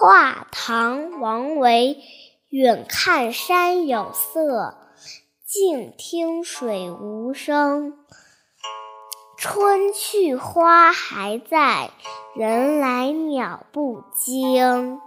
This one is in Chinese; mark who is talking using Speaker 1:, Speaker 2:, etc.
Speaker 1: 画唐王维远看山有色近听水无声。春去花还在人来鸟不惊。